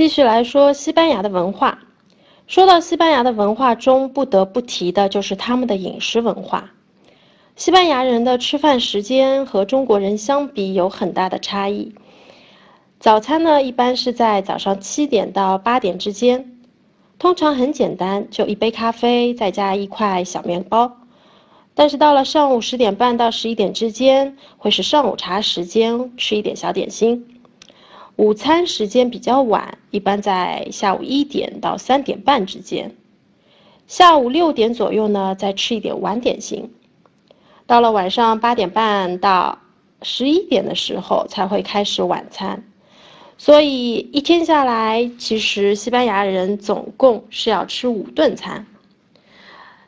继续来说西班牙的文化。说到西班牙的文化中，不得不提的就是他们的饮食文化。西班牙人的吃饭时间和中国人相比有很大的差异。早餐呢，一般是在早上七点到八点之间，通常很简单，就一杯咖啡，再加一块小面包。但是到了上午十点半到十一点之间，会是上午茶时间，吃一点小点心。午餐时间比较晚，一般在下午一点到三点半之间。下午六点左右呢，再吃一点晚点心。到了晚上八点半到十一点的时候，才会开始晚餐。所以一天下来，其实西班牙人总共是要吃五顿餐。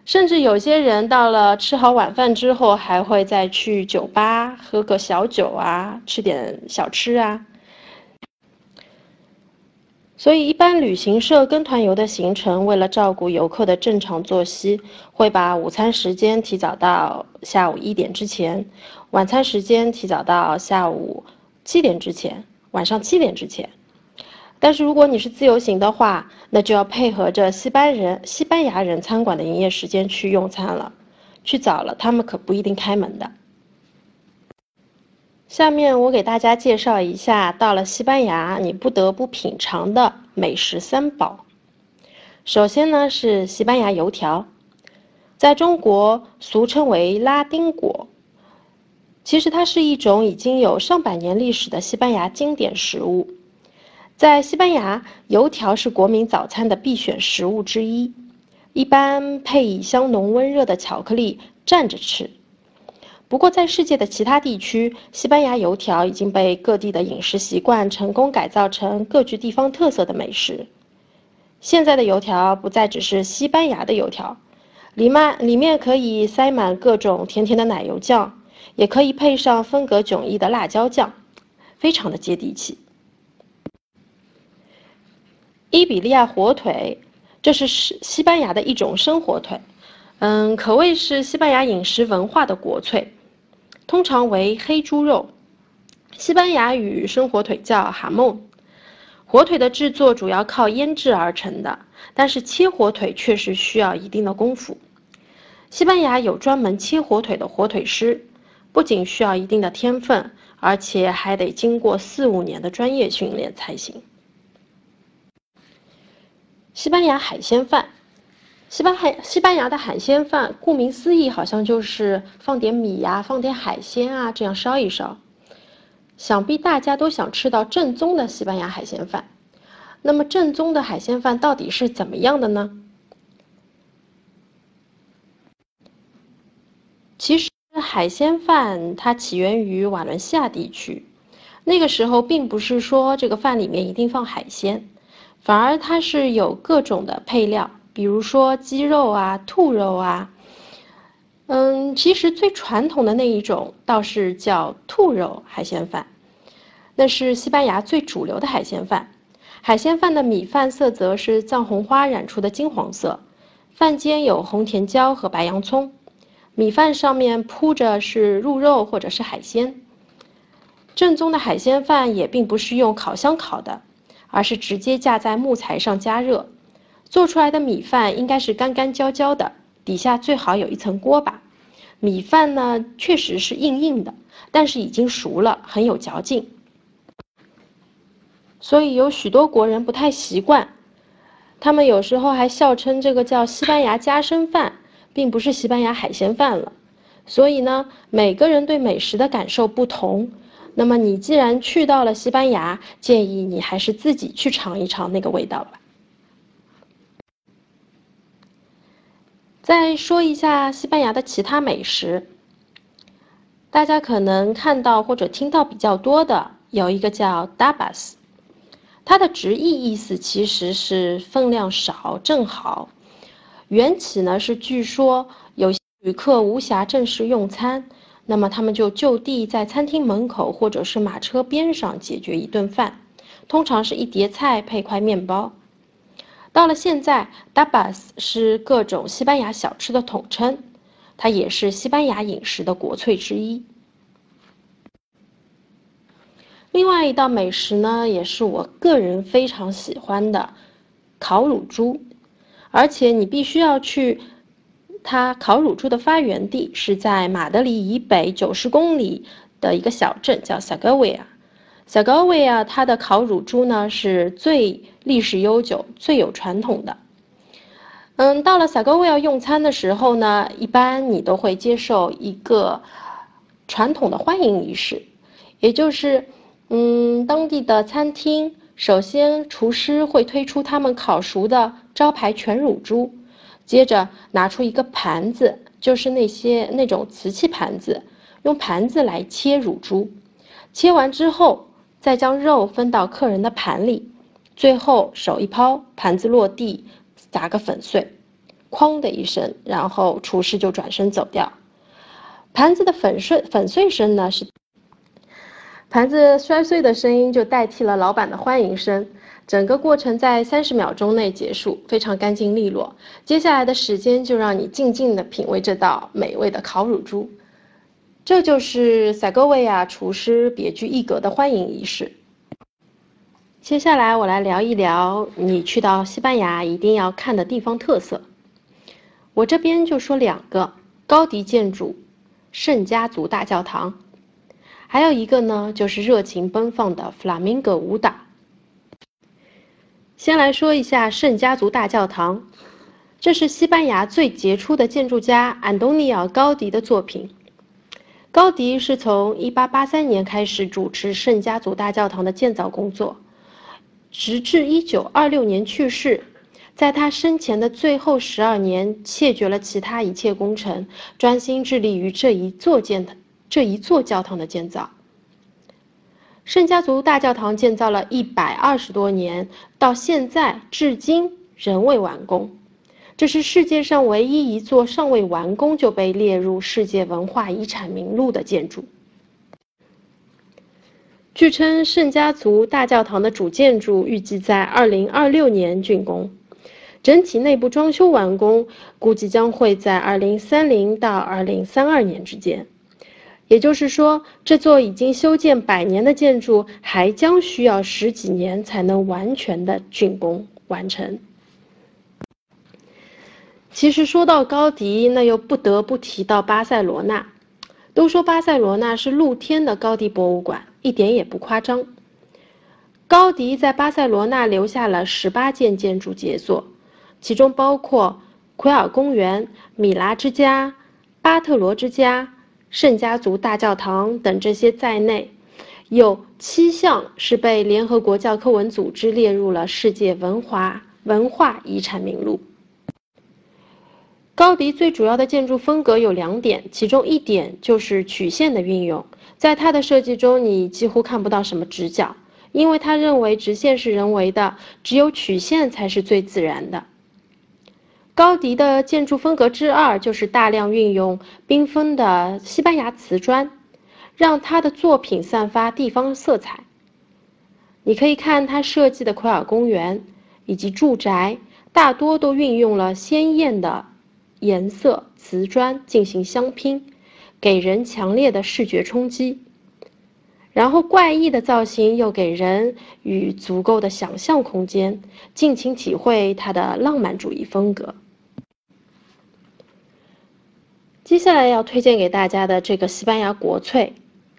甚至有些人到了吃好晚饭之后，还会再去酒吧喝个小酒啊，吃点小吃啊。所以，一般旅行社跟团游的行程，为了照顾游客的正常作息，会把午餐时间提早到下午一点之前，晚餐时间提早到下午七点之前，晚上七点之前。但是，如果你是自由行的话，那就要配合着西班人、西班牙人餐馆的营业时间去用餐了。去早了，他们可不一定开门的。下面我给大家介绍一下，到了西班牙你不得不品尝的美食三宝。首先呢是西班牙油条，在中国俗称为拉丁果，其实它是一种已经有上百年历史的西班牙经典食物。在西班牙，油条是国民早餐的必选食物之一，一般配以香浓温热的巧克力蘸着吃。不过，在世界的其他地区，西班牙油条已经被各地的饮食习惯成功改造成各具地方特色的美食。现在的油条不再只是西班牙的油条，里面里面可以塞满各种甜甜的奶油酱，也可以配上风格迥异的辣椒酱，非常的接地气。伊比利亚火腿，这是西西班牙的一种生火腿，嗯，可谓是西班牙饮食文化的国粹。通常为黑猪肉，西班牙语生火腿叫哈梦。火腿的制作主要靠腌制而成的，但是切火腿确实需要一定的功夫。西班牙有专门切火腿的火腿师，不仅需要一定的天分，而且还得经过四五年的专业训练才行。西班牙海鲜饭。西班海西班牙的海鲜饭，顾名思义，好像就是放点米呀，放点海鲜啊，这样烧一烧。想必大家都想吃到正宗的西班牙海鲜饭。那么正宗的海鲜饭到底是怎么样的呢？其实海鲜饭它起源于瓦伦西亚地区，那个时候并不是说这个饭里面一定放海鲜，反而它是有各种的配料。比如说鸡肉啊、兔肉啊，嗯，其实最传统的那一种倒是叫兔肉海鲜饭，那是西班牙最主流的海鲜饭。海鲜饭的米饭色泽是藏红花染出的金黄色，饭间有红甜椒和白洋葱，米饭上面铺着是鹿肉或者是海鲜。正宗的海鲜饭也并不是用烤箱烤的，而是直接架在木材上加热。做出来的米饭应该是干干焦焦的，底下最好有一层锅巴。米饭呢，确实是硬硬的，但是已经熟了，很有嚼劲。所以有许多国人不太习惯，他们有时候还笑称这个叫西班牙夹生饭，并不是西班牙海鲜饭了。所以呢，每个人对美食的感受不同。那么你既然去到了西班牙，建议你还是自己去尝一尝那个味道吧。再说一下西班牙的其他美食，大家可能看到或者听到比较多的有一个叫 dabas，它的直译意思其实是分量少正好。缘起呢是据说有旅客无暇正式用餐，那么他们就就地在餐厅门口或者是马车边上解决一顿饭，通常是一碟菜配块面包。到了现在，dabas 是各种西班牙小吃的统称，它也是西班牙饮食的国粹之一。另外一道美食呢，也是我个人非常喜欢的烤乳猪，而且你必须要去它烤乳猪的发源地，是在马德里以北九十公里的一个小镇，叫萨戈维亚。萨戈维亚它的烤乳猪呢是最历史悠久、最有传统的。嗯，到了萨戈维亚用餐的时候呢，一般你都会接受一个传统的欢迎仪式，也就是。嗯，当地的餐厅首先厨师会推出他们烤熟的招牌全乳猪，接着拿出一个盘子，就是那些那种瓷器盘子，用盘子来切乳猪，切完之后再将肉分到客人的盘里，最后手一抛，盘子落地，砸个粉碎，哐的一声，然后厨师就转身走掉，盘子的粉碎粉碎声呢是。盘子摔碎的声音就代替了老板的欢迎声，整个过程在三十秒钟内结束，非常干净利落。接下来的时间就让你静静的品味这道美味的烤乳猪。这就是塞戈维亚厨师别具一格的欢迎仪式。接下来我来聊一聊你去到西班牙一定要看的地方特色。我这边就说两个高迪建筑，圣家族大教堂。还有一个呢，就是热情奔放的弗拉明戈舞蹈。先来说一下圣家族大教堂，这是西班牙最杰出的建筑家安东尼奥·高迪的作品。高迪是从1883年开始主持圣家族大教堂的建造工作，直至1926年去世。在他生前的最后十二年，谢绝了其他一切工程，专心致力于这一座建。这一座教堂的建造，圣家族大教堂建造了一百二十多年，到现在至今仍未完工。这是世界上唯一一座尚未完工就被列入世界文化遗产名录的建筑。据称，圣家族大教堂的主建筑预计在二零二六年竣工，整体内部装修完工估计将会在二零三零到二零三二年之间。也就是说，这座已经修建百年的建筑还将需要十几年才能完全的竣工完成。其实说到高迪，那又不得不提到巴塞罗那。都说巴塞罗那是露天的高迪博物馆，一点也不夸张。高迪在巴塞罗那留下了十八件建筑杰作，其中包括奎尔公园、米拉之家、巴特罗之家。圣家族大教堂等这些在内，有七项是被联合国教科文组织列入了世界文化文化遗产名录。高迪最主要的建筑风格有两点，其中一点就是曲线的运用，在他的设计中，你几乎看不到什么直角，因为他认为直线是人为的，只有曲线才是最自然的。高迪的建筑风格之二就是大量运用缤纷的西班牙瓷砖，让他的作品散发地方色彩。你可以看他设计的奎尔公园以及住宅，大多都运用了鲜艳的颜色瓷砖进行相拼，给人强烈的视觉冲击。然后怪异的造型又给人与足够的想象空间，尽情体会它的浪漫主义风格。接下来要推荐给大家的这个西班牙国粹，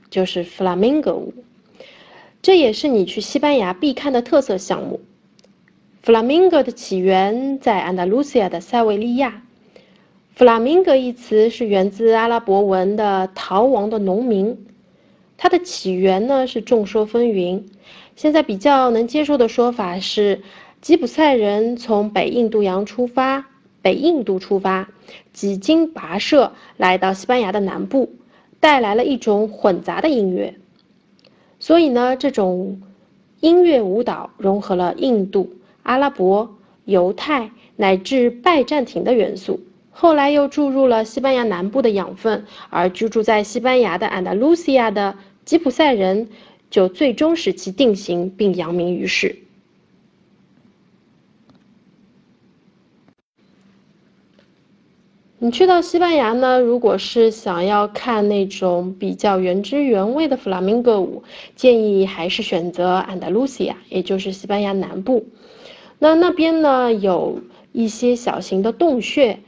就是弗拉明戈舞，这也是你去西班牙必看的特色项目。弗拉明戈的起源在安达卢西亚的塞维利亚。弗拉明戈一词是源自阿拉伯文的“逃亡的农民”。它的起源呢是众说纷纭，现在比较能接受的说法是，吉普赛人从北印度洋出发，北印度出发，几经跋涉来到西班牙的南部，带来了一种混杂的音乐。所以呢，这种音乐舞蹈融合了印度、阿拉伯、犹太乃至拜占庭的元素。后来又注入了西班牙南部的养分，而居住在西班牙的安达卢西亚的吉普赛人就最终使其定型并扬名于世。你去到西班牙呢，如果是想要看那种比较原汁原味的弗拉明戈舞，建议还是选择安达卢西亚，也就是西班牙南部。那那边呢有一些小型的洞穴，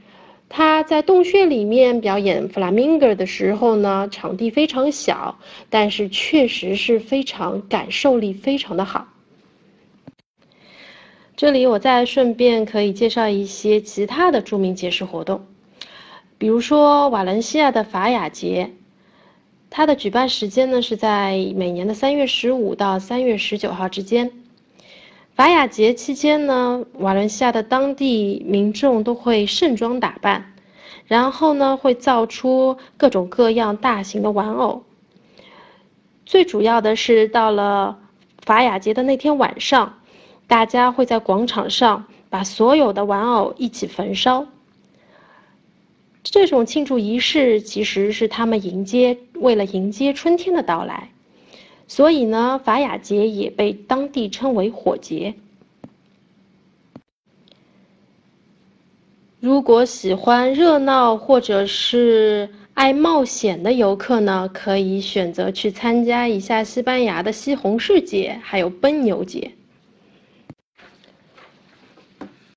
他在洞穴里面表演弗拉明戈的时候呢，场地非常小，但是确实是非常感受力非常的好。这里我再顺便可以介绍一些其他的著名节日活动。比如说瓦伦西亚的法雅节，它的举办时间呢是在每年的三月十五到三月十九号之间。法雅节期间呢，瓦伦西亚的当地民众都会盛装打扮，然后呢会造出各种各样大型的玩偶。最主要的是到了法雅节的那天晚上，大家会在广场上把所有的玩偶一起焚烧。这种庆祝仪式其实是他们迎接，为了迎接春天的到来，所以呢，法雅节也被当地称为火节。如果喜欢热闹或者是爱冒险的游客呢，可以选择去参加一下西班牙的西红柿节，还有奔牛节。